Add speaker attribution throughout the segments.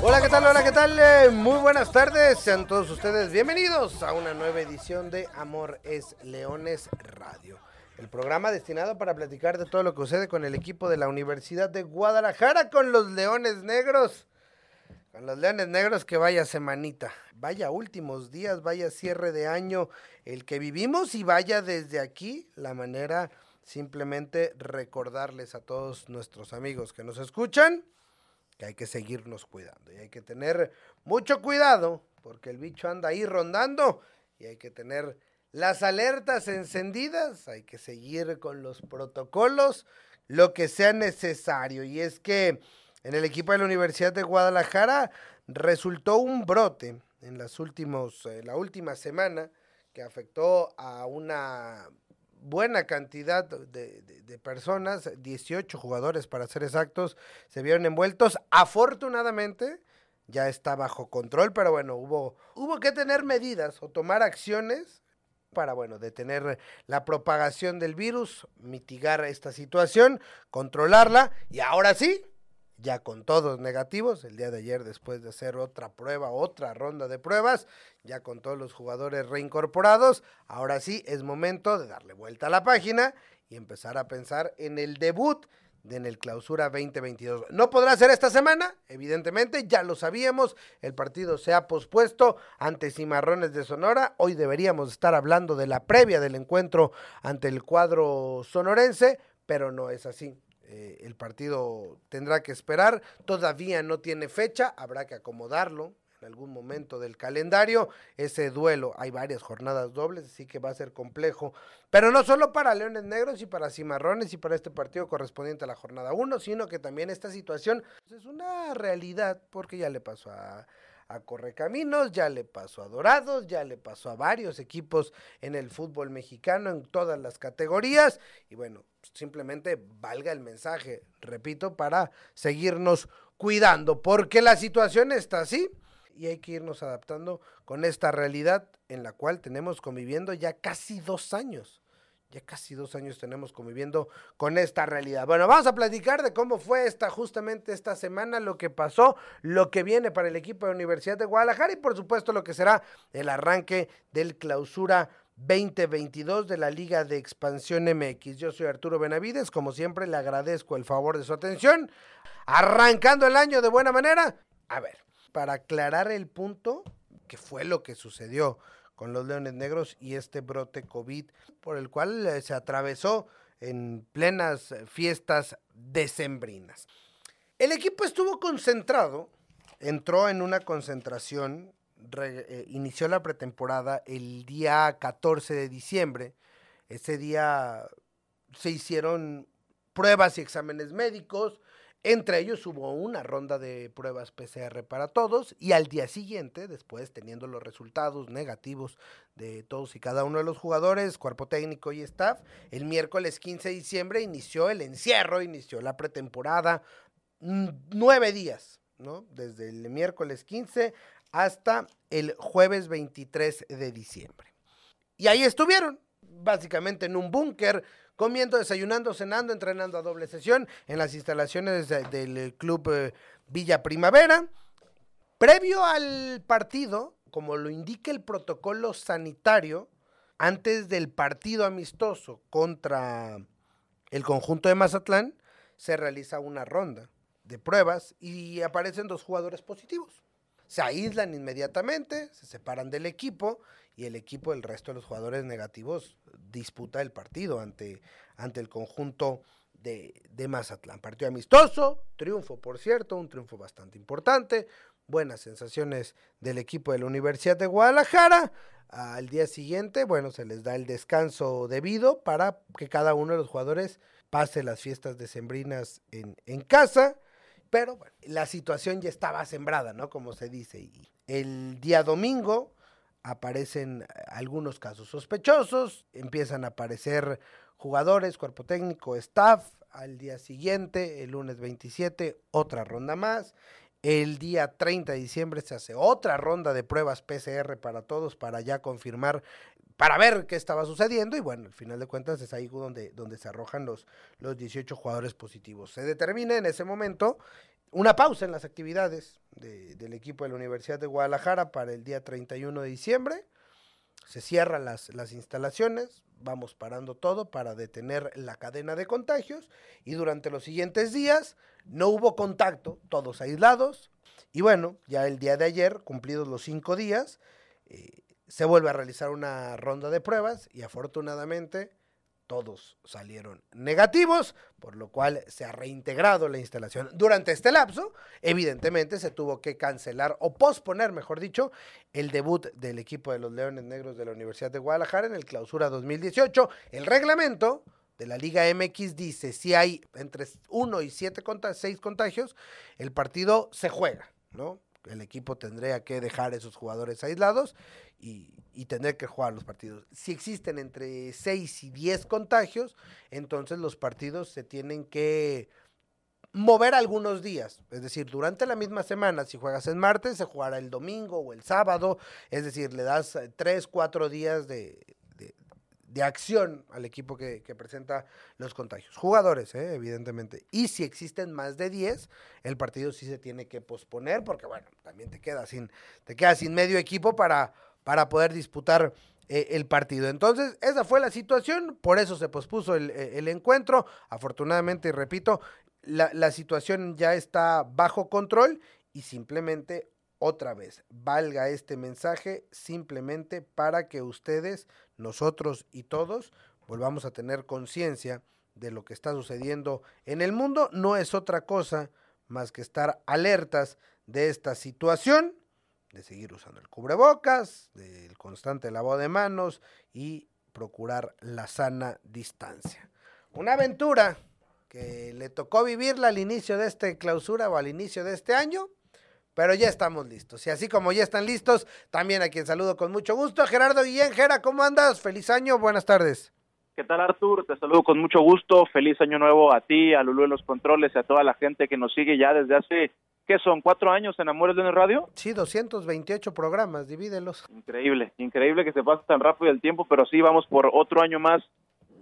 Speaker 1: Hola, ¿qué tal? Hola, ¿qué tal? Eh, muy buenas tardes. Sean todos ustedes bienvenidos a una nueva edición de Amor es Leones Radio. El programa destinado para platicar de todo lo que sucede con el equipo de la Universidad de Guadalajara, con los Leones Negros. Con los Leones Negros que vaya semanita, vaya últimos días, vaya cierre de año el que vivimos y vaya desde aquí la manera simplemente recordarles a todos nuestros amigos que nos escuchan que hay que seguirnos cuidando y hay que tener mucho cuidado porque el bicho anda ahí rondando y hay que tener las alertas encendidas, hay que seguir con los protocolos, lo que sea necesario. Y es que en el equipo de la Universidad de Guadalajara resultó un brote en las últimos, eh, la última semana que afectó a una buena cantidad de, personas, 18 jugadores para ser exactos, se vieron envueltos. Afortunadamente ya está bajo control, pero bueno, hubo, hubo que tener medidas o tomar acciones para, bueno, detener la propagación del virus, mitigar esta situación, controlarla y ahora sí, ya con todos negativos, el día de ayer después de hacer otra prueba, otra ronda de pruebas, ya con todos los jugadores reincorporados, ahora sí es momento de darle vuelta a la página y empezar a pensar en el debut de en el clausura 2022. No podrá ser esta semana, evidentemente, ya lo sabíamos, el partido se ha pospuesto ante Cimarrones de Sonora, hoy deberíamos estar hablando de la previa del encuentro ante el cuadro sonorense, pero no es así. Eh, el partido tendrá que esperar, todavía no tiene fecha, habrá que acomodarlo en algún momento del calendario. Ese duelo, hay varias jornadas dobles, así que va a ser complejo, pero no solo para Leones Negros y para Cimarrones y para este partido correspondiente a la jornada 1, sino que también esta situación es una realidad porque ya le pasó a a Correcaminos, ya le pasó a Dorados, ya le pasó a varios equipos en el fútbol mexicano en todas las categorías y bueno, simplemente valga el mensaje, repito, para seguirnos cuidando, porque la situación está así y hay que irnos adaptando con esta realidad en la cual tenemos conviviendo ya casi dos años. Ya casi dos años tenemos conviviendo con esta realidad. Bueno, vamos a platicar de cómo fue esta justamente esta semana, lo que pasó, lo que viene para el equipo de Universidad de Guadalajara y por supuesto lo que será el arranque del clausura 2022 de la Liga de Expansión MX. Yo soy Arturo Benavides, como siempre le agradezco el favor de su atención. Arrancando el año de buena manera. A ver, para aclarar el punto, que fue lo que sucedió con los Leones Negros y este brote COVID por el cual eh, se atravesó en plenas fiestas decembrinas. El equipo estuvo concentrado, entró en una concentración, eh, inició la pretemporada el día 14 de diciembre. Ese día se hicieron pruebas y exámenes médicos, entre ellos hubo una ronda de pruebas PCR para todos y al día siguiente, después teniendo los resultados negativos de todos y cada uno de los jugadores, cuerpo técnico y staff, el miércoles 15 de diciembre inició el encierro, inició la pretemporada, mm, nueve días, ¿no? Desde el miércoles 15 hasta el jueves 23 de diciembre. Y ahí estuvieron, básicamente en un búnker comiendo, desayunando, cenando, entrenando a doble sesión en las instalaciones del Club eh, Villa Primavera. Previo al partido, como lo indica el protocolo sanitario, antes del partido amistoso contra el conjunto de Mazatlán, se realiza una ronda de pruebas y aparecen dos jugadores positivos. Se aíslan inmediatamente, se separan del equipo y el equipo, el resto de los jugadores negativos, disputa el partido ante, ante el conjunto de, de, Mazatlán. Partido amistoso, triunfo, por cierto, un triunfo bastante importante, buenas sensaciones del equipo de la Universidad de Guadalajara. Al día siguiente, bueno, se les da el descanso debido para que cada uno de los jugadores pase las fiestas decembrinas en, en casa. Pero bueno, la situación ya estaba sembrada, ¿no? Como se dice. Y el día domingo, aparecen algunos casos sospechosos, empiezan a aparecer jugadores, cuerpo técnico, staff, al día siguiente, el lunes 27, otra ronda más. El día 30 de diciembre se hace otra ronda de pruebas PCR para todos para ya confirmar, para ver qué estaba sucediendo y bueno, al final de cuentas es ahí donde, donde se arrojan los, los 18 jugadores positivos. Se determina en ese momento una pausa en las actividades del equipo de la Universidad de Guadalajara para el día 31 de diciembre. Se cierran las, las instalaciones, vamos parando todo para detener la cadena de contagios y durante los siguientes días no hubo contacto, todos aislados. Y bueno, ya el día de ayer, cumplidos los cinco días, eh, se vuelve a realizar una ronda de pruebas y afortunadamente todos salieron negativos, por lo cual se ha reintegrado la instalación. Durante este lapso, evidentemente se tuvo que cancelar o posponer, mejor dicho, el debut del equipo de los Leones Negros de la Universidad de Guadalajara en el clausura 2018. El reglamento de la Liga MX dice, si hay entre 1 y 7 6 contagios, el partido se juega, ¿no? El equipo tendría que dejar esos jugadores aislados y, y tener que jugar los partidos. Si existen entre 6 y 10 contagios, entonces los partidos se tienen que mover algunos días. Es decir, durante la misma semana, si juegas en martes, se jugará el domingo o el sábado. Es decir, le das 3, 4 días de, acción al equipo que, presenta los contagios. Jugadores, ¿eh? evidentemente. Y si existen más de 10, el partido sí se tiene que posponer porque, bueno, también te queda sin, te queda sin medio equipo para, para poder disputar eh, el partido. Entonces, esa fue la situación, por eso se pospuso el, el encuentro. Afortunadamente, y repito, la, la situación ya está bajo control y simplemente otra vez, valga este mensaje simplemente para que ustedes nosotros y todos volvamos a tener conciencia de lo que está sucediendo en el mundo. No es otra cosa más que estar alertas de esta situación, de seguir usando el cubrebocas, del constante lavado de manos y procurar la sana distancia. Una aventura que le tocó vivirla al inicio de esta clausura o al inicio de este año, pero ya estamos listos. Y así como ya están listos, también a quien saludo con mucho gusto, Gerardo Guillén. Gera, ¿cómo andas? Feliz año, buenas tardes.
Speaker 2: ¿Qué tal, Artur? Te saludo con mucho gusto. Feliz año nuevo a ti, a Lulú en los controles y a toda la gente que nos sigue ya desde hace, ¿qué son? ¿Cuatro años en Amores de la Radio?
Speaker 1: Sí, 228 programas, divídelos.
Speaker 2: Increíble, increíble que se pase tan rápido el tiempo, pero sí, vamos por otro año más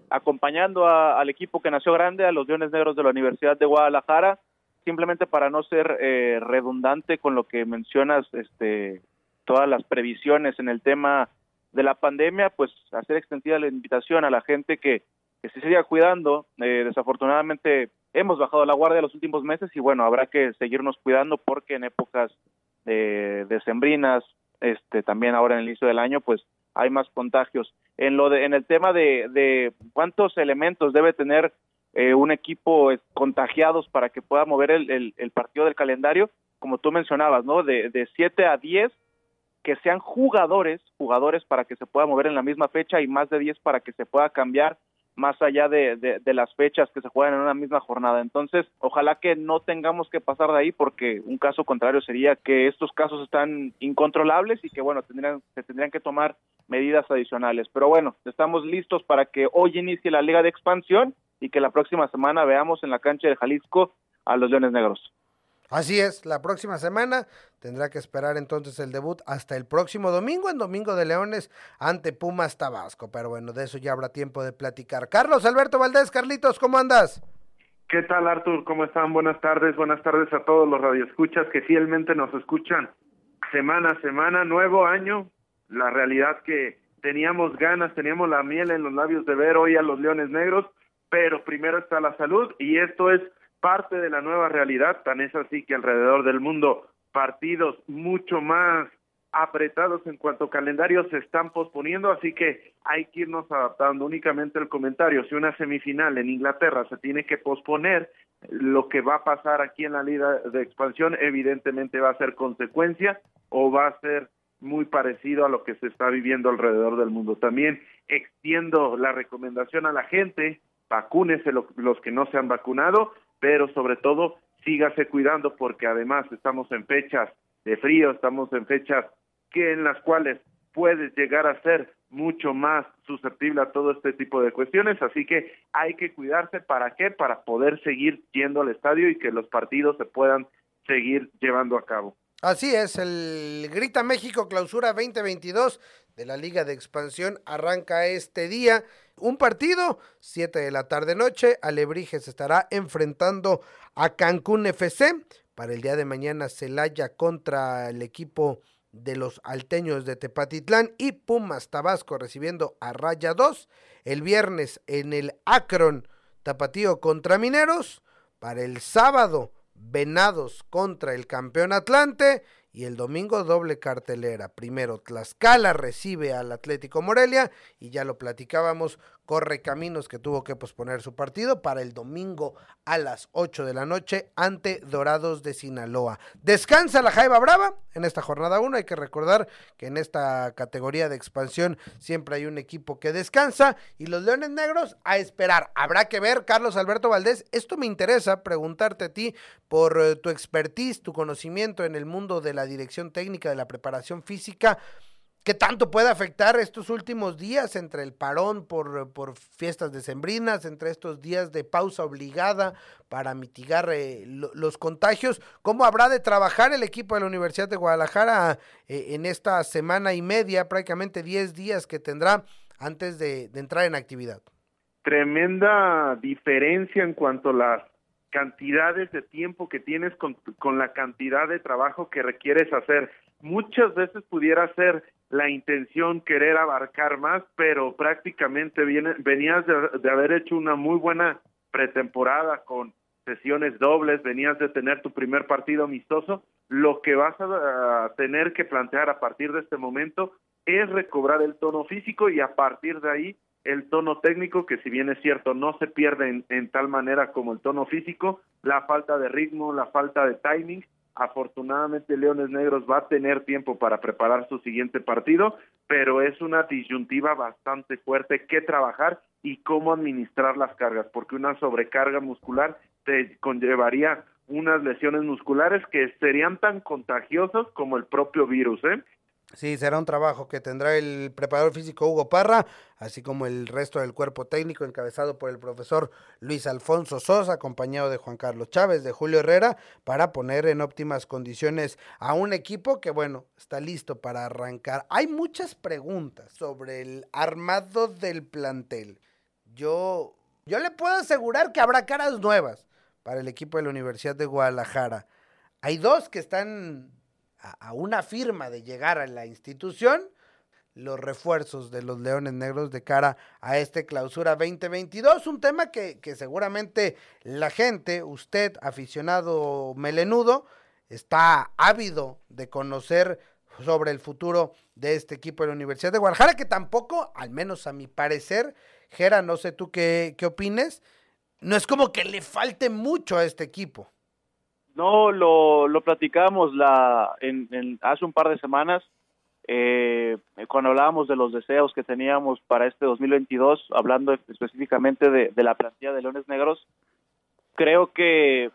Speaker 2: acompañando al equipo que nació grande, a los Leones Negros de la Universidad de Guadalajara simplemente para no ser eh, redundante con lo que mencionas, este, todas las previsiones en el tema de la pandemia, pues hacer extendida la invitación a la gente que, se siga cuidando. Eh, desafortunadamente hemos bajado la guardia los últimos meses y bueno, habrá que seguirnos cuidando porque en épocas de, sembrinas, este, también ahora en el inicio del año, pues hay más contagios. En lo de, en el tema de, de cuántos elementos debe tener eh, un equipo contagiados para que pueda mover el, el, partido del calendario, como tú mencionabas, ¿no? De, de 7 a 10, que sean jugadores, jugadores para que se pueda mover en la misma fecha y más de 10 para que se pueda cambiar más allá de, de, las fechas que se juegan en una misma jornada. Entonces, ojalá que no tengamos que pasar de ahí porque un caso contrario sería que estos casos están incontrolables y que, bueno, tendrían, se tendrían que tomar medidas adicionales. Pero bueno, estamos listos para que hoy inicie la Liga de Expansión y que la próxima semana veamos en la cancha de Jalisco a los Leones Negros.
Speaker 1: Así es, la próxima semana tendrá que esperar entonces el debut hasta el próximo domingo, en Domingo de Leones ante Pumas Tabasco. Pero bueno, de eso ya habrá tiempo de platicar. Carlos Alberto Valdés, Carlitos, ¿cómo andas?
Speaker 3: ¿Qué tal, Artur? ¿Cómo están? Buenas tardes, buenas tardes a todos los radioescuchas que fielmente nos escuchan semana a semana, nuevo año. La realidad que teníamos ganas, teníamos la miel en los labios de ver hoy a los Leones Negros pero primero está la salud y esto es parte de la nueva realidad, tan es así que alrededor del mundo partidos mucho más apretados en cuanto a calendarios se están posponiendo, así que hay que irnos adaptando únicamente el comentario. Si una semifinal en Inglaterra se tiene que posponer, lo que va a pasar aquí en la Liga de Expansión evidentemente va a ser consecuencia o va a ser muy parecido a lo que se está viviendo alrededor del mundo. También extiendo la recomendación a la gente vacúnese los que no se han vacunado, pero sobre todo sígase cuidando porque además estamos en fechas de frío, estamos en fechas que en las cuales puedes llegar a ser mucho más susceptible a todo este tipo de cuestiones, así que hay que cuidarse para qué, para poder seguir yendo al estadio y que los partidos se puedan seguir llevando a cabo.
Speaker 1: Así es, el Grita México Clausura 2022 de la Liga de Expansión arranca este día. Un partido, 7 de la tarde noche, Alebrijes estará enfrentando a Cancún FC. Para el día de mañana, Celaya contra el equipo de los alteños de Tepatitlán y Pumas Tabasco recibiendo a Raya 2. El viernes en el Akron, Tapatío contra Mineros. Para el sábado, Venados contra el campeón Atlante y el domingo doble cartelera. Primero Tlaxcala recibe al Atlético Morelia y ya lo platicábamos, corre caminos que tuvo que posponer su partido para el domingo a las 8 de la noche ante Dorados de Sinaloa. Descansa la Jaiba Brava en esta jornada 1. Hay que recordar que en esta categoría de expansión siempre hay un equipo que descansa y los Leones Negros a esperar. Habrá que ver, Carlos Alberto Valdés, esto me interesa preguntarte a ti por eh, tu expertise, tu conocimiento en el mundo de la dirección técnica de la preparación física. ¿Qué tanto puede afectar estos últimos días entre el parón por, por fiestas decembrinas, entre estos días de pausa obligada para mitigar eh, los contagios? ¿Cómo habrá de trabajar el equipo de la Universidad de Guadalajara eh, en esta semana y media, prácticamente 10 días que tendrá antes de, de entrar en actividad?
Speaker 3: Tremenda diferencia en cuanto a las cantidades de tiempo que tienes con, con la cantidad de trabajo que requieres hacer. Muchas veces pudiera ser la intención querer abarcar más, pero prácticamente viene, venías de, haber hecho una muy buena pretemporada con sesiones dobles, venías de tener tu primer partido amistoso, lo que vas a, tener que plantear a partir de este momento es recobrar el tono físico y a partir de ahí el tono técnico, que si bien es cierto, no se pierde en, tal manera como el tono físico, la falta de ritmo, la falta de timing. Afortunadamente Leones Negros va a tener tiempo para preparar su siguiente partido, pero es una disyuntiva bastante fuerte que trabajar y cómo administrar las cargas, porque una sobrecarga muscular te conllevaría unas lesiones musculares que serían tan contagiosas como el propio virus, ¿eh?
Speaker 1: Sí, será un trabajo que tendrá el preparador físico Hugo Parra, así como el resto del cuerpo técnico encabezado por el profesor Luis Alfonso Sosa, acompañado de Juan Carlos Chávez, de Julio Herrera, para poner en óptimas condiciones a un equipo que, bueno, está listo para arrancar. Hay muchas preguntas sobre el armado del plantel. Yo, yo le puedo asegurar que habrá caras nuevas para el equipo de la Universidad de Guadalajara. Hay dos que están a, una firma de llegar a la institución los refuerzos de los Leones Negros de cara a este clausura 2022. Un tema que, que, seguramente la gente, usted, aficionado melenudo, está ávido de conocer sobre el futuro de este equipo de la Universidad de Guadalajara, que tampoco, al menos a mi parecer, Gera, no sé tú qué, qué opines, no es como que le falte mucho a este equipo.
Speaker 2: No, lo, lo platicamos la, en, hace un par de semanas, eh, cuando hablábamos de los deseos que teníamos para este 2022, hablando específicamente de, la plantilla de Leones Negros, creo que,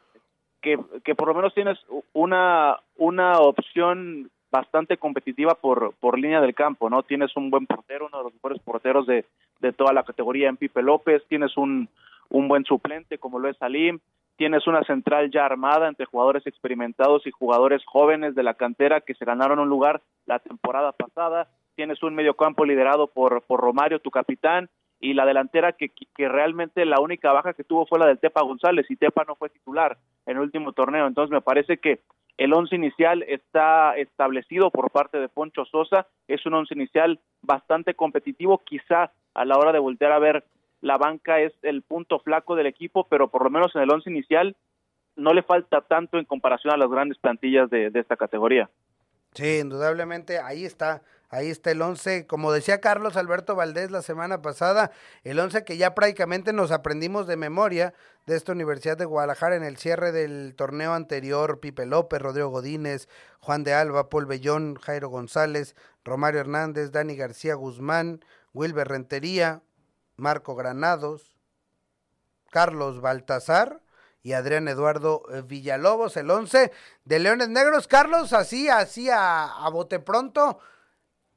Speaker 2: que, que, por lo menos tienes una, una opción bastante competitiva por, por línea del campo, ¿no? Tienes un buen portero, uno de los mejores porteros de, de toda la categoría en Pipe López, tienes un, un buen suplente como lo es Salim, tienes una central ya armada entre jugadores experimentados y jugadores jóvenes de la cantera que se ganaron un lugar la temporada pasada, tienes un mediocampo liderado por, por Romario, tu capitán, y la delantera que, que realmente la única baja que tuvo fue la del Tepa González y Tepa no fue titular en el último torneo, entonces me parece que el once inicial está establecido por parte de Poncho Sosa, es un once inicial bastante competitivo, quizá a la hora de voltear a ver la banca es el punto flaco del equipo, pero por lo menos en el once inicial no le falta tanto en comparación a las grandes plantillas de, esta categoría.
Speaker 1: Sí, indudablemente, ahí está, ahí está el once, como decía Carlos Alberto Valdés la semana pasada, el once que ya prácticamente nos aprendimos de memoria de esta Universidad de Guadalajara en el cierre del torneo anterior, Pipe López, Rodrigo Godínez, Juan de Alba, Paul Bellón, Jairo González, Romario Hernández, Dani García Guzmán, Wilber Rentería, Marco Granados, Carlos Baltasar y Adrián Eduardo eh, Villalobos, el 11 de Leones Negros. Carlos, así, así a, bote pronto,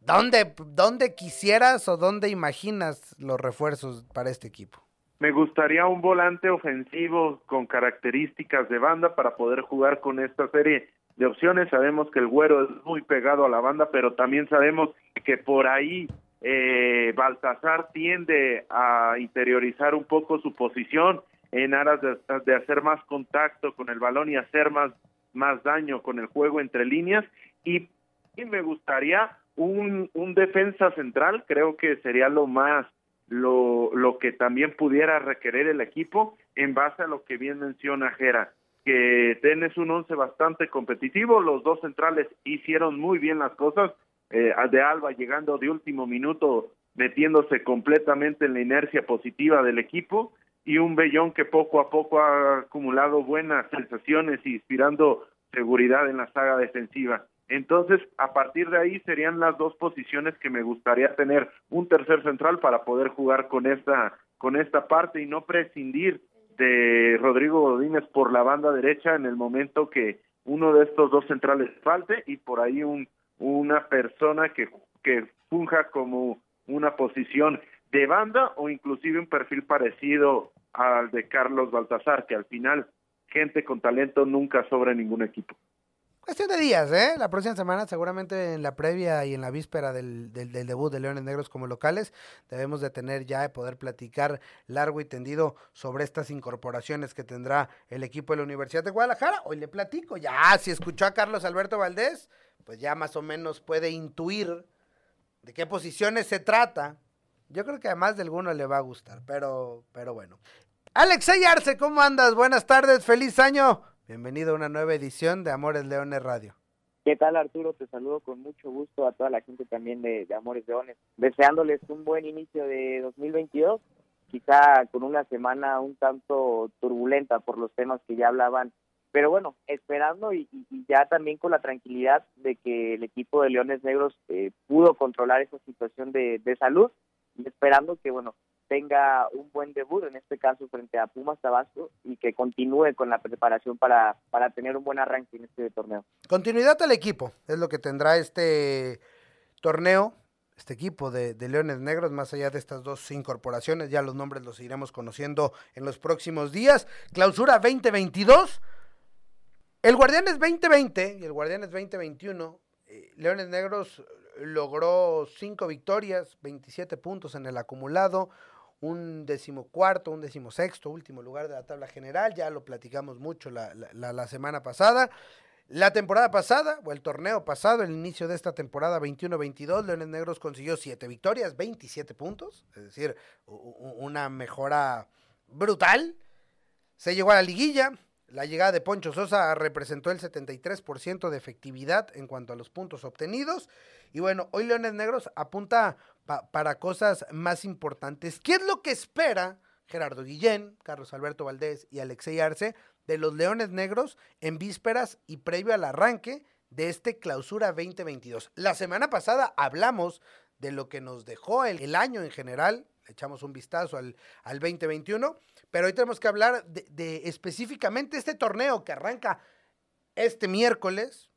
Speaker 1: ¿Dónde, ¿Dónde quisieras o dónde imaginas los refuerzos para este equipo?
Speaker 3: Me gustaría un volante ofensivo con características de banda para poder jugar con esta serie de opciones. Sabemos que el güero es muy pegado a la banda, pero también sabemos que por ahí eh, Baltasar tiende a interiorizar un poco su posición en aras de, hacer más contacto con el balón y hacer más, más daño con el juego entre líneas. Y, y me gustaría un, un defensa central, creo que sería lo más lo, lo que también pudiera requerir el equipo en base a lo que bien menciona Jera, que tenés un once bastante competitivo, los dos centrales hicieron muy bien las cosas, eh, de Alba llegando de último minuto, metiéndose completamente en la inercia positiva del equipo, y un Bellón que poco a poco ha acumulado buenas sensaciones y inspirando seguridad en la saga defensiva. Entonces, a partir de ahí serían las dos posiciones que me gustaría tener un tercer central para poder jugar con esta con esta parte y no prescindir de Rodrigo Godínez por la banda derecha en el momento que uno de estos dos centrales falte y por ahí un una persona que que funja como una posición de banda o inclusive un perfil parecido al de Carlos Baltasar, que al final gente con talento nunca sobra en ningún equipo.
Speaker 1: Cuestión de días, ¿eh? La próxima semana, seguramente en la previa y en la víspera del, del, debut de Leones Negros como locales, debemos de tener ya, de poder platicar largo y tendido sobre estas incorporaciones que tendrá el equipo de la Universidad de Guadalajara. Hoy le platico, ya, si escuchó a Carlos Alberto Valdés, pues ya más o menos puede intuir de qué posiciones se trata. Yo creo que a más de alguno le va a gustar, pero, pero bueno. Alex Arce, ¿cómo andas? Buenas tardes, feliz año. Bienvenido a una nueva edición de Amores Leones Radio.
Speaker 4: ¿Qué tal Arturo? Te saludo con mucho gusto a toda la gente también de, Amores Leones, deseándoles un buen inicio de 2022, quizá con una semana un tanto turbulenta por los temas que ya hablaban, pero bueno, esperando y, ya también con la tranquilidad de que el equipo de Leones Negros eh, pudo controlar esa situación de, salud y esperando que bueno tenga un buen debut, en este caso frente a Pumas Tabasco, y que continúe con la preparación para, para tener un buen arranque en este torneo.
Speaker 1: Continuidad al equipo, es lo que tendrá este torneo, este equipo de, de, Leones Negros, más allá de estas dos incorporaciones, ya los nombres los iremos conociendo en los próximos días. Clausura 2022, el Guardianes 2020 y el Guardianes 2021, eh, Leones Negros logró cinco victorias, 27 puntos en el acumulado, un decimocuarto, un decimosexto, último lugar de la tabla general, ya lo platicamos mucho la, la, semana pasada. La temporada pasada, o el torneo pasado, el inicio de esta temporada 21-22, Leones Negros consiguió siete victorias, 27 puntos, es decir, una mejora brutal. Se llegó a la liguilla, la llegada de Poncho Sosa representó el 73% de efectividad en cuanto a los puntos obtenidos. Y bueno, hoy Leones Negros apunta para cosas más importantes. ¿Qué es lo que espera Gerardo Guillén, Carlos Alberto Valdés y Alexei Arce de los Leones Negros en vísperas y previo al arranque de este clausura 2022? La semana pasada hablamos de lo que nos dejó el, año en general, echamos un vistazo al, al 2021 pero hoy tenemos que hablar de, específicamente este torneo que arranca este miércoles,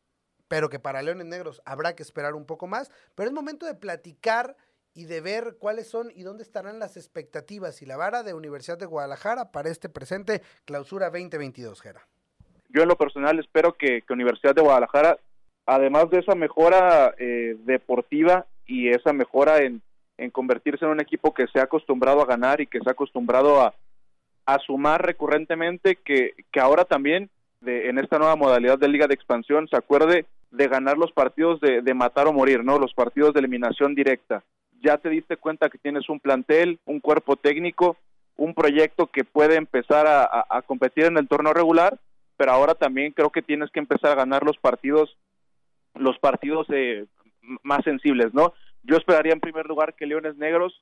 Speaker 1: pero que para Leones Negros habrá que esperar un poco más. Pero es momento de platicar y de ver cuáles son y dónde estarán las expectativas y la vara de Universidad de Guadalajara para este presente clausura 2022, Gera.
Speaker 2: Yo en lo personal espero que, Universidad de Guadalajara, además de esa mejora eh, deportiva y esa mejora en, en convertirse en un equipo que se ha acostumbrado a ganar y que se ha acostumbrado a, a sumar recurrentemente que, que ahora también de, en esta nueva modalidad de liga de expansión se acuerde de ganar los partidos de, de matar o morir, ¿no? Los partidos de eliminación directa. Ya te diste cuenta que tienes un plantel, un cuerpo técnico, un proyecto que puede empezar a, a, competir en el torneo regular, pero ahora también creo que tienes que empezar a ganar los partidos, los partidos eh, más sensibles, ¿no? Yo esperaría en primer lugar que Leones Negros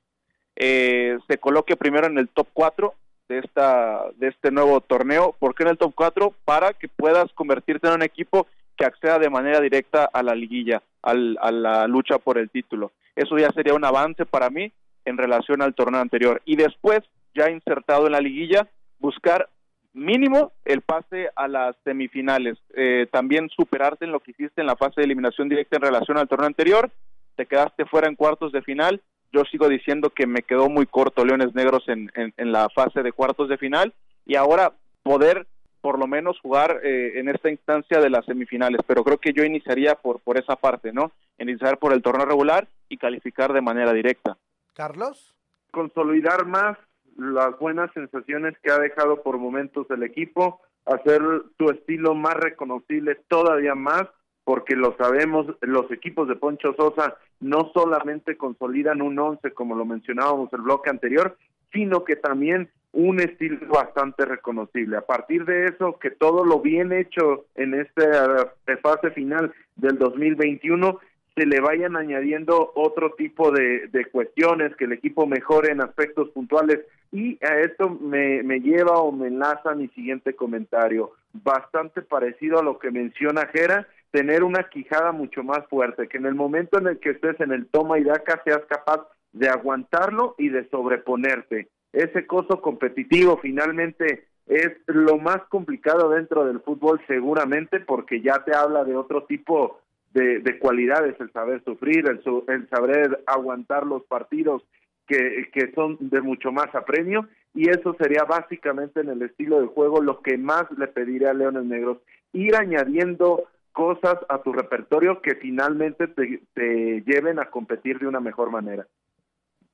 Speaker 2: eh, se coloque primero en el top 4 de esta de este nuevo torneo. ¿Por qué en el top 4? Para que puedas convertirte en un equipo que acceda de manera directa a la liguilla, al, a la lucha por el título. Eso ya sería un avance para mí en relación al torneo anterior. Y después, ya insertado en la liguilla, buscar mínimo el pase a las semifinales. Eh, también superarte en lo que hiciste en la fase de eliminación directa en relación al torneo anterior te quedaste fuera en cuartos de final. Yo sigo diciendo que me quedó muy corto Leones Negros en, en, la fase de cuartos de final y ahora poder por lo menos jugar eh, en esta instancia de las semifinales, pero creo que yo iniciaría por, por esa parte, ¿no? Iniciar por el torneo regular y calificar de manera directa.
Speaker 1: Carlos.
Speaker 3: Consolidar más las buenas sensaciones que ha dejado por momentos el equipo, hacer su estilo más reconocible todavía más, porque lo sabemos, los equipos de Poncho Sosa no solamente consolidan un once, como lo mencionábamos el bloque anterior, sino que también un estilo bastante reconocible. A partir de eso, que todo lo bien hecho en esta eh, fase final del 2021 se le vayan añadiendo otro tipo de, de, cuestiones, que el equipo mejore en aspectos puntuales. Y a esto me, me lleva o me enlaza mi siguiente comentario, bastante parecido a lo que menciona Jera, tener una quijada mucho más fuerte, que en el momento en el que estés en el toma y daca seas capaz de aguantarlo y de sobreponerte. Ese costo competitivo finalmente es lo más complicado dentro del fútbol seguramente porque ya te habla de otro tipo de, cualidades, el saber sufrir, el, el saber aguantar los partidos que, que son de mucho más apremio y eso sería básicamente en el estilo de juego lo que más le pediría a Leones Negros, ir añadiendo cosas a tu repertorio que finalmente te, te lleven a competir de una mejor manera.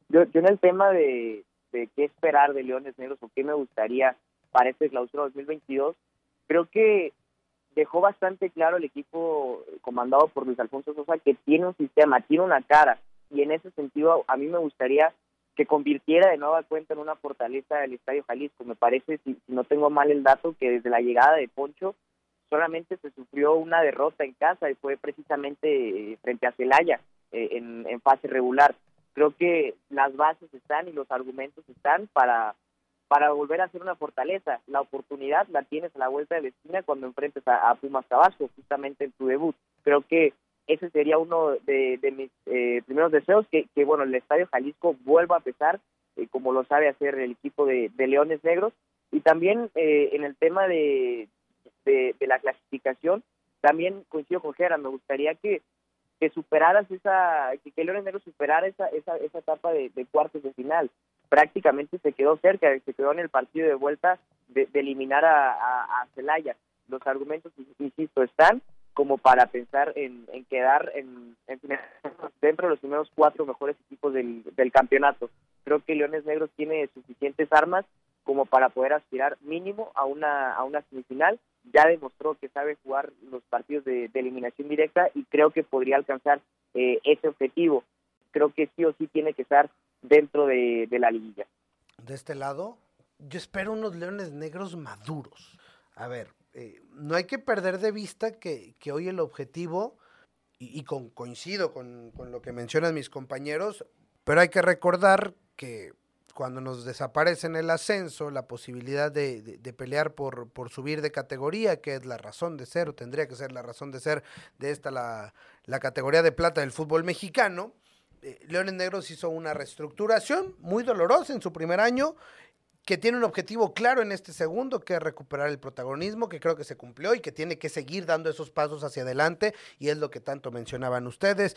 Speaker 4: Yo, yo en el tema de, qué esperar de Leones Negros o qué me gustaría para este clausura 2022, creo que dejó bastante claro el equipo comandado por Luis Alfonso Sosa que tiene un sistema, tiene una cara y en ese sentido a mí me gustaría que convirtiera de nueva cuenta en una fortaleza del Estadio Jalisco. Me parece, si, no tengo mal el dato, que desde la llegada de Poncho solamente se sufrió una derrota en casa y fue precisamente eh, frente a Celaya eh, en, fase regular. Creo que las bases están y los argumentos están para para volver a ser una fortaleza. La oportunidad la tienes a la vuelta de la esquina cuando enfrentes a, Pumas Tabasco, justamente en tu debut. Creo que ese sería uno de, mis eh, primeros deseos, que, bueno, el Estadio Jalisco vuelva a pesar, eh, como lo sabe hacer el equipo de, Leones Negros. Y también eh, en el tema de, de, la clasificación, también coincido con Gera, me gustaría que, que superaras esa, que, Leones Negros superara esa, esa, esa etapa de, de cuartos de final prácticamente se quedó cerca, se quedó en el partido de vuelta de, eliminar a, Celaya. Los argumentos, insisto, están como para pensar en, quedar en, dentro de los primeros cuatro mejores equipos del, campeonato. Creo que Leones Negros tiene suficientes armas como para poder aspirar mínimo a una, a una semifinal. Ya demostró que sabe jugar los partidos de, eliminación directa y creo que podría alcanzar eh, ese objetivo. Creo que sí o sí tiene que estar dentro de, la liguilla.
Speaker 1: De este lado, yo espero unos leones negros maduros. A ver, eh, no hay que perder de vista que, hoy el objetivo, y, con, coincido con, lo que mencionan mis compañeros, pero hay que recordar que cuando nos desaparece el ascenso, la posibilidad de, pelear por, por, subir de categoría, que es la razón de ser, o tendría que ser la razón de ser de esta, la, la categoría de plata del fútbol mexicano, eh, Leones Negros hizo una reestructuración muy dolorosa en su primer año, que tiene un objetivo claro en este segundo, que es recuperar el protagonismo, que creo que se cumplió y que tiene que seguir dando esos pasos hacia adelante, y es lo que tanto mencionaban ustedes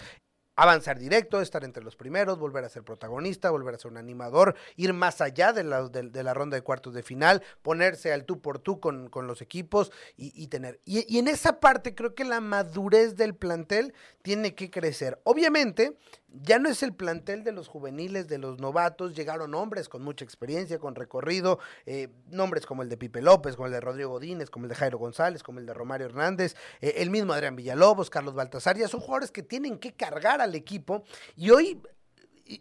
Speaker 1: avanzar directo, estar entre los primeros, volver a ser protagonista, volver a ser un animador, ir más allá de la, de, la ronda de cuartos de final, ponerse al tú por tú con, los equipos y, tener. Y, y, en esa parte creo que la madurez del plantel tiene que crecer. Obviamente, ya no es el plantel de los juveniles, de los novatos, llegaron hombres con mucha experiencia, con recorrido, eh, nombres como el de Pipe López, como el de Rodrigo Godínez, como el de Jairo González, como el de Romario Hernández, eh, el mismo Adrián Villalobos, Carlos Baltasar, ya son jugadores que tienen que cargar al equipo. Y hoy,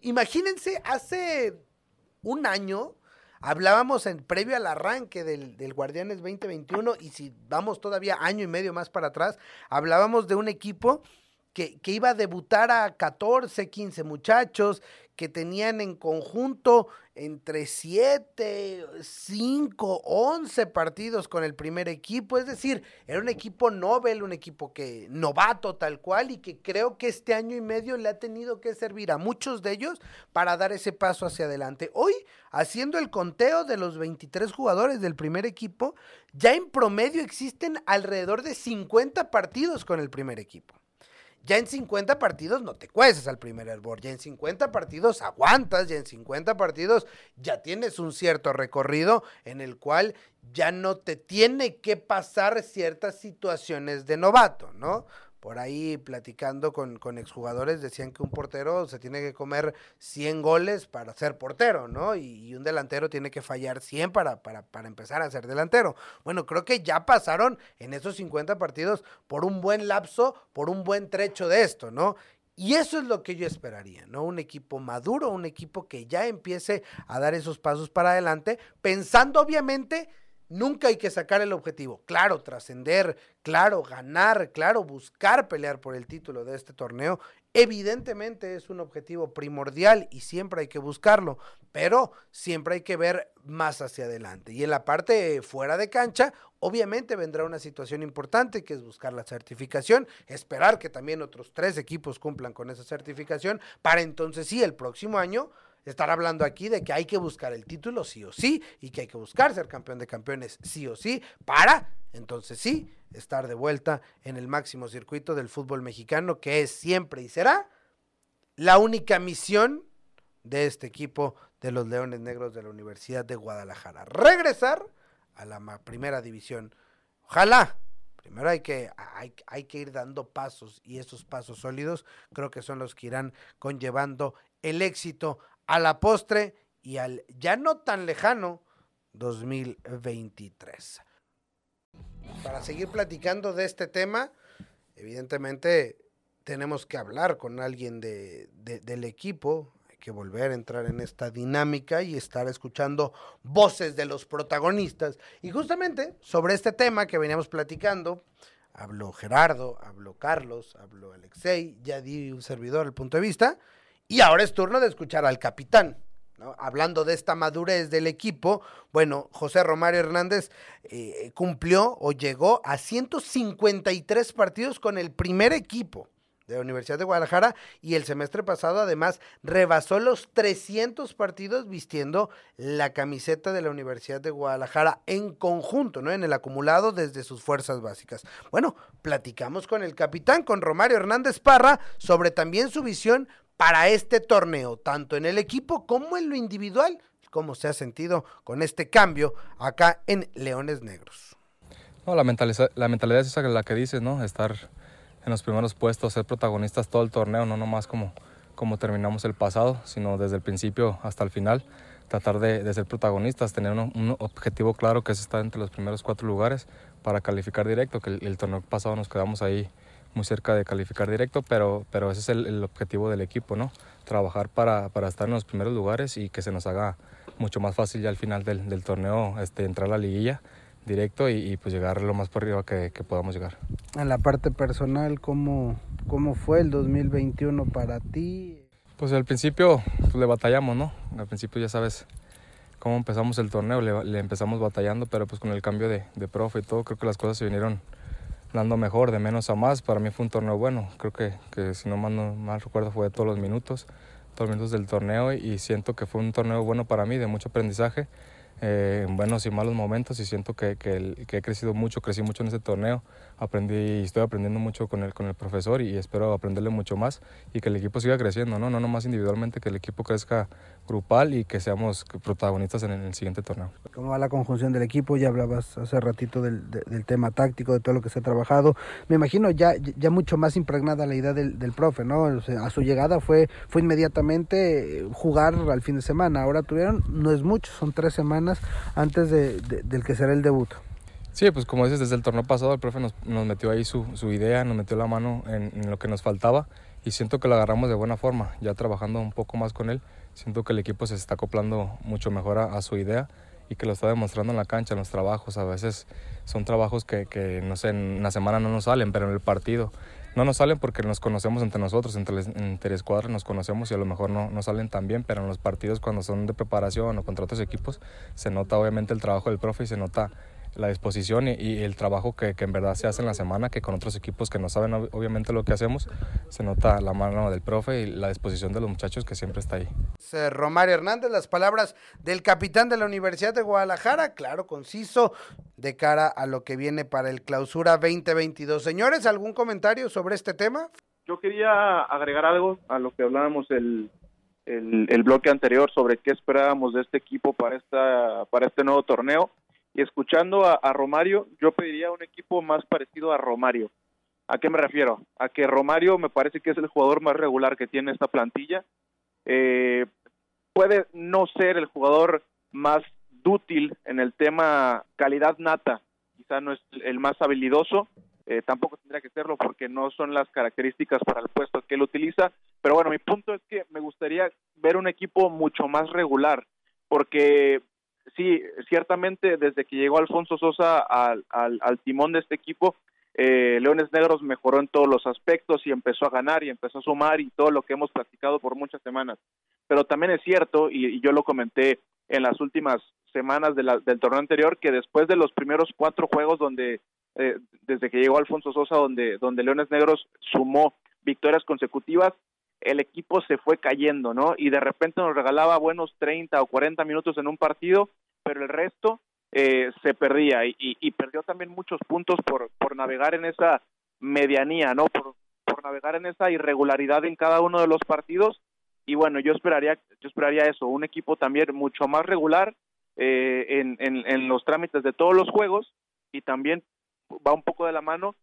Speaker 1: imagínense, hace un año, Hablábamos en previo al arranque del, Guardianes 2021 y si vamos todavía año y medio más para atrás, hablábamos de un equipo que, iba a debutar a 14, 15 muchachos, que tenían en conjunto entre 7, 5, 11 partidos con el primer equipo. Es decir, era un equipo Nobel, un equipo que novato tal cual y que creo que este año y medio le ha tenido que servir a muchos de ellos para dar ese paso hacia adelante. Hoy, haciendo el conteo de los 23 jugadores del primer equipo, ya en promedio existen alrededor de 50 partidos con el primer equipo. Ya en 50 partidos no te cueces al primer hervor, ya en 50 partidos aguantas, ya en 50 partidos ya tienes un cierto recorrido en el cual ya no te tiene que pasar ciertas situaciones de novato, ¿no? Por ahí platicando con, con, exjugadores decían que un portero se tiene que comer 100 goles para ser portero, ¿no? Y, un delantero tiene que fallar 100 para, para, para, empezar a ser delantero. Bueno, creo que ya pasaron en esos 50 partidos por un buen lapso, por un buen trecho de esto, ¿no? Y eso es lo que yo esperaría, ¿no? Un equipo maduro, un equipo que ya empiece a dar esos pasos para adelante, pensando obviamente Nunca hay que sacar el objetivo. Claro, trascender, claro, ganar, claro, buscar pelear por el título de este torneo. Evidentemente es un objetivo primordial y siempre hay que buscarlo, pero siempre hay que ver más hacia adelante. Y en la parte fuera de cancha, obviamente vendrá una situación importante que es buscar la certificación, esperar que también otros tres equipos cumplan con esa certificación para entonces sí, el próximo año estar hablando aquí de que hay que buscar el título sí o sí y que hay que buscar ser campeón de campeones sí o sí para, entonces sí, estar de vuelta en el máximo circuito del fútbol mexicano que es siempre y será la única misión de este equipo de los Leones Negros de la Universidad de Guadalajara. Regresar a la primera división. Ojalá. Primero hay que, hay, hay que ir dando pasos y esos pasos sólidos creo que son los que irán conllevando el éxito a la postre y al ya no tan lejano 2023. Para seguir platicando de este tema, evidentemente tenemos que hablar con alguien de, del equipo, hay que volver a entrar en esta dinámica y estar escuchando voces de los protagonistas. Y justamente sobre este tema que veníamos platicando, habló Gerardo, habló Carlos, habló Alexei, ya di un servidor el punto de vista. Y ahora es turno de escuchar al capitán. Hablando de esta madurez del equipo, bueno, José Romario Hernández eh, cumplió o llegó a 153 partidos con el primer equipo de la Universidad de Guadalajara y el semestre pasado además rebasó los 300 partidos vistiendo la camiseta de la Universidad de Guadalajara en conjunto, ¿no? En el acumulado desde sus fuerzas básicas. Bueno, platicamos con el capitán, con Romario Hernández Parra, sobre también su visión para este torneo, tanto en el equipo como en lo individual, cómo se ha sentido con este cambio acá en Leones Negros.
Speaker 5: No, la, mentalidad, la mentalidad es esa la que dices, ¿no? Estar en los primeros puestos, ser protagonistas todo el torneo, no nomás como, como terminamos el pasado, sino desde el principio hasta el final, tratar de, ser protagonistas, tener un, objetivo claro que es estar entre los primeros cuatro lugares para calificar directo, que el torneo pasado nos quedamos ahí muy cerca de calificar directo, pero, pero ese es el, objetivo del equipo, ¿no? Trabajar para, para, estar en los primeros lugares y que se nos haga mucho más fácil ya al final del, del torneo este, entrar a la liguilla directo y, pues llegar lo más por arriba que, que, podamos llegar.
Speaker 1: En la parte personal, ¿cómo, ¿cómo fue el 2021 para ti?
Speaker 5: Pues al principio pues, le batallamos, ¿no? Al principio ya sabes cómo empezamos el torneo, le, le empezamos batallando, pero pues con el cambio de, de profe y todo, creo que las cosas se vinieron dando mejor, de menos a más. Para mí fue un torneo bueno. Creo que, que si no mal, no mal recuerdo fue de todos los minutos, todos los minutos del torneo y siento que fue un torneo bueno para mí, de mucho aprendizaje eh, en buenos y malos momentos y siento que, que, he crecido mucho, crecí mucho en ese torneo, aprendí y estoy aprendiendo mucho con el, con el profesor y espero aprenderle mucho más y que el equipo siga creciendo, no, no nomás individualmente, que el equipo crezca grupal y que seamos protagonistas en el siguiente torneo.
Speaker 1: ¿Cómo va la conjunción del equipo? Ya hablabas hace ratito del, del tema táctico, de todo lo que se ha trabajado. Me imagino ya, ya mucho más impregnada la idea del, del profe, ¿no? a su llegada fue, fue inmediatamente jugar al fin de semana. Ahora tuvieron, no es mucho, son tres semanas antes de, del que será el debut.
Speaker 5: Sí, pues como dices, desde el torneo pasado el profe nos, nos metió ahí su, su, idea, nos metió la mano en, lo que nos faltaba y siento que lo agarramos de buena forma, ya trabajando un poco más con él, siento que el equipo se está acoplando mucho mejor a, su idea y que lo está demostrando en la cancha, en los trabajos, a veces son trabajos que, que no sé, en una semana no nos salen, pero en el partido no nos salen porque nos conocemos entre nosotros, entre, entre escuadras nos conocemos y a lo mejor no, no salen tan bien, pero en los partidos cuando son de preparación o contra otros equipos se nota obviamente el trabajo del profe y se nota la disposición y, el trabajo que, que, en verdad se hace en la semana, que con otros equipos que no saben obviamente lo que hacemos, se nota la mano del profe y la disposición de los muchachos que siempre está ahí.
Speaker 1: Romario Hernández, las palabras del capitán de la Universidad de Guadalajara, claro, conciso, de cara a lo que viene para el clausura 2022. Señores, ¿algún comentario sobre este tema?
Speaker 2: yo quería agregar algo a lo que hablábamos el, el, bloque anterior sobre qué esperábamos de este equipo para esta para este nuevo torneo y escuchando a, Romario yo pediría un equipo más parecido a Romario. A qué me refiero a que Romario me parece que es el jugador más regular que tiene esta plantilla. Eh, puede no ser el jugador más dútil en el tema calidad nata. Quizá no es el más habilidoso eh, tampoco tendría que serlo porque no son las características para el puesto que él utiliza. Pero bueno, mi punto es que me gustaría ver un equipo mucho más regular, porque sí, ciertamente desde que llegó Alfonso Sosa al, al, timón de este equipo, eh, Leones Negros mejoró en todos los aspectos y empezó a ganar y empezó a sumar y todo lo que hemos platicado por muchas semanas. Pero también es cierto, y, yo lo comenté en las últimas semanas del torneo anterior, que después de los primeros cuatro juegos donde eh, desde que llegó Alfonso Sosa, donde, donde Leones Negros sumó victorias consecutivas, el equipo se fue cayendo, ¿no? Y de repente nos regalaba buenos 30 o 40 minutos en un partido, pero el resto eh, se perdía y, y, perdió también muchos puntos por, por navegar en esa medianía, ¿no? Por, navegar en esa irregularidad en cada uno de los partidos. Y bueno, yo esperaría, yo esperaría eso, un equipo también mucho más regular eh, en, en, en los trámites de todos los juegos y también va un poco de la mano,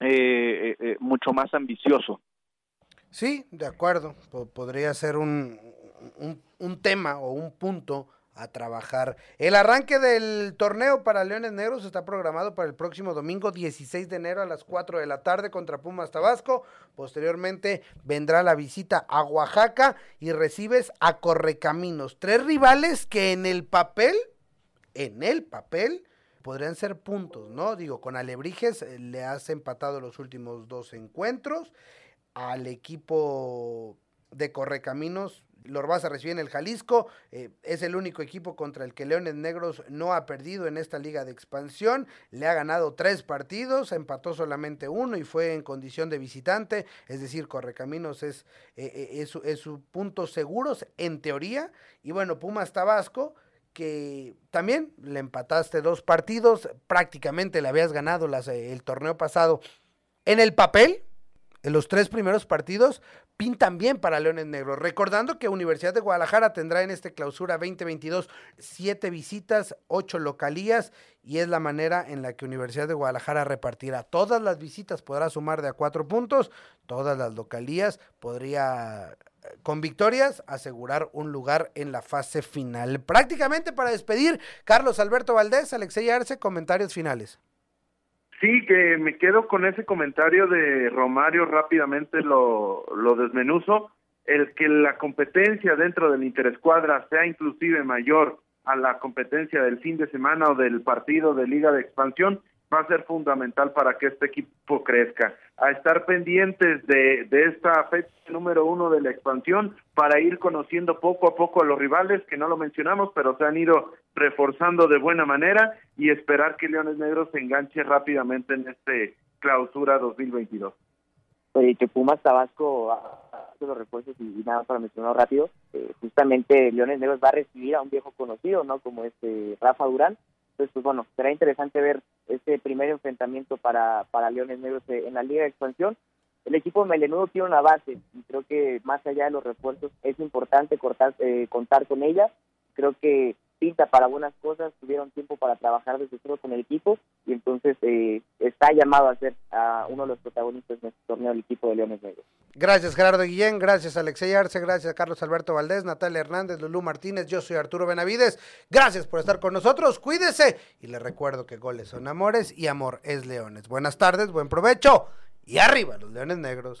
Speaker 2: eh, eh, eh, mucho más ambicioso.
Speaker 1: Sí, de acuerdo. podría ser un, un, tema o un punto a trabajar. El arranque del torneo para Leones Negros está programado para el próximo domingo 16 de enero a las 4 de la tarde contra Pumas Tabasco. Posteriormente vendrá la visita a Oaxaca y recibes a Correcaminos. Tres rivales que en el papel, en el papel, podrían ser puntos, ¿no? Digo, con Alebrijes eh, le has empatado los últimos dos encuentros. Al equipo de Correcaminos lo vas a recibir en el Jalisco. Eh, es el único equipo contra el que Leones Negros no ha perdido en esta liga de expansión. Le ha ganado tres partidos, empató solamente uno y fue en condición de visitante. Es decir, Correcaminos es, eh, es, es su punto seguros en teoría. Y bueno, Pumas Tabasco que también le empataste dos partidos, prácticamente le habías ganado las, eh, el torneo pasado. En el papel, en los tres primeros partidos, pintan bien para Leones Negros. Recordando que Universidad de Guadalajara tendrá en este clausura 2022 siete visitas, ocho localías, y es la manera en la que Universidad de Guadalajara repartirá. Todas las visitas podrá sumar de a cuatro puntos, todas las localías podría con victorias, asegurar un lugar en la fase final. Prácticamente para despedir, Carlos Alberto Valdés, Alexey Arce, comentarios finales.
Speaker 3: Sí, que me quedo con ese comentario de Romario, rápidamente lo, lo desmenuzo. El que la competencia dentro del interescuadra sea inclusive mayor a la competencia del fin de semana o del partido de Liga de Expansión va a ser fundamental para que este equipo crezca. A estar pendientes de, de esta fecha número uno de la expansión para ir conociendo poco a poco a los rivales, que no lo mencionamos, pero se han ido reforzando de buena manera y esperar que Leones Negros se enganche rápidamente en este clausura 2022.
Speaker 4: Oye, que Pumas Tabasco hace los refuerzos y, nada para mencionar rápido, eh, justamente Leones Negros va a recibir a un viejo conocido, ¿no? Como este Rafa Durán, entonces, pues bueno, será interesante ver este primer enfrentamiento para, para Leones Negros en la Liga de Expansión. El equipo melenudo tiene una base y creo que más allá de los refuerzos es importante cortar, eh, contar con ella. Creo que pinta para buenas cosas, tuvieron tiempo para trabajar desde cero con el equipo y entonces eh, está llamado a ser a uno de los protagonistas de este torneo el equipo de Leones Negros.
Speaker 1: Gracias Gerardo Guillén, gracias Alexey Arce, gracias a Carlos Alberto Valdés, Natalia Hernández, Lulú Martínez, yo soy Arturo Benavides, gracias por estar con nosotros, cuídese y les recuerdo que goles son amores y amor es leones. Buenas tardes, buen provecho y arriba los Leones Negros.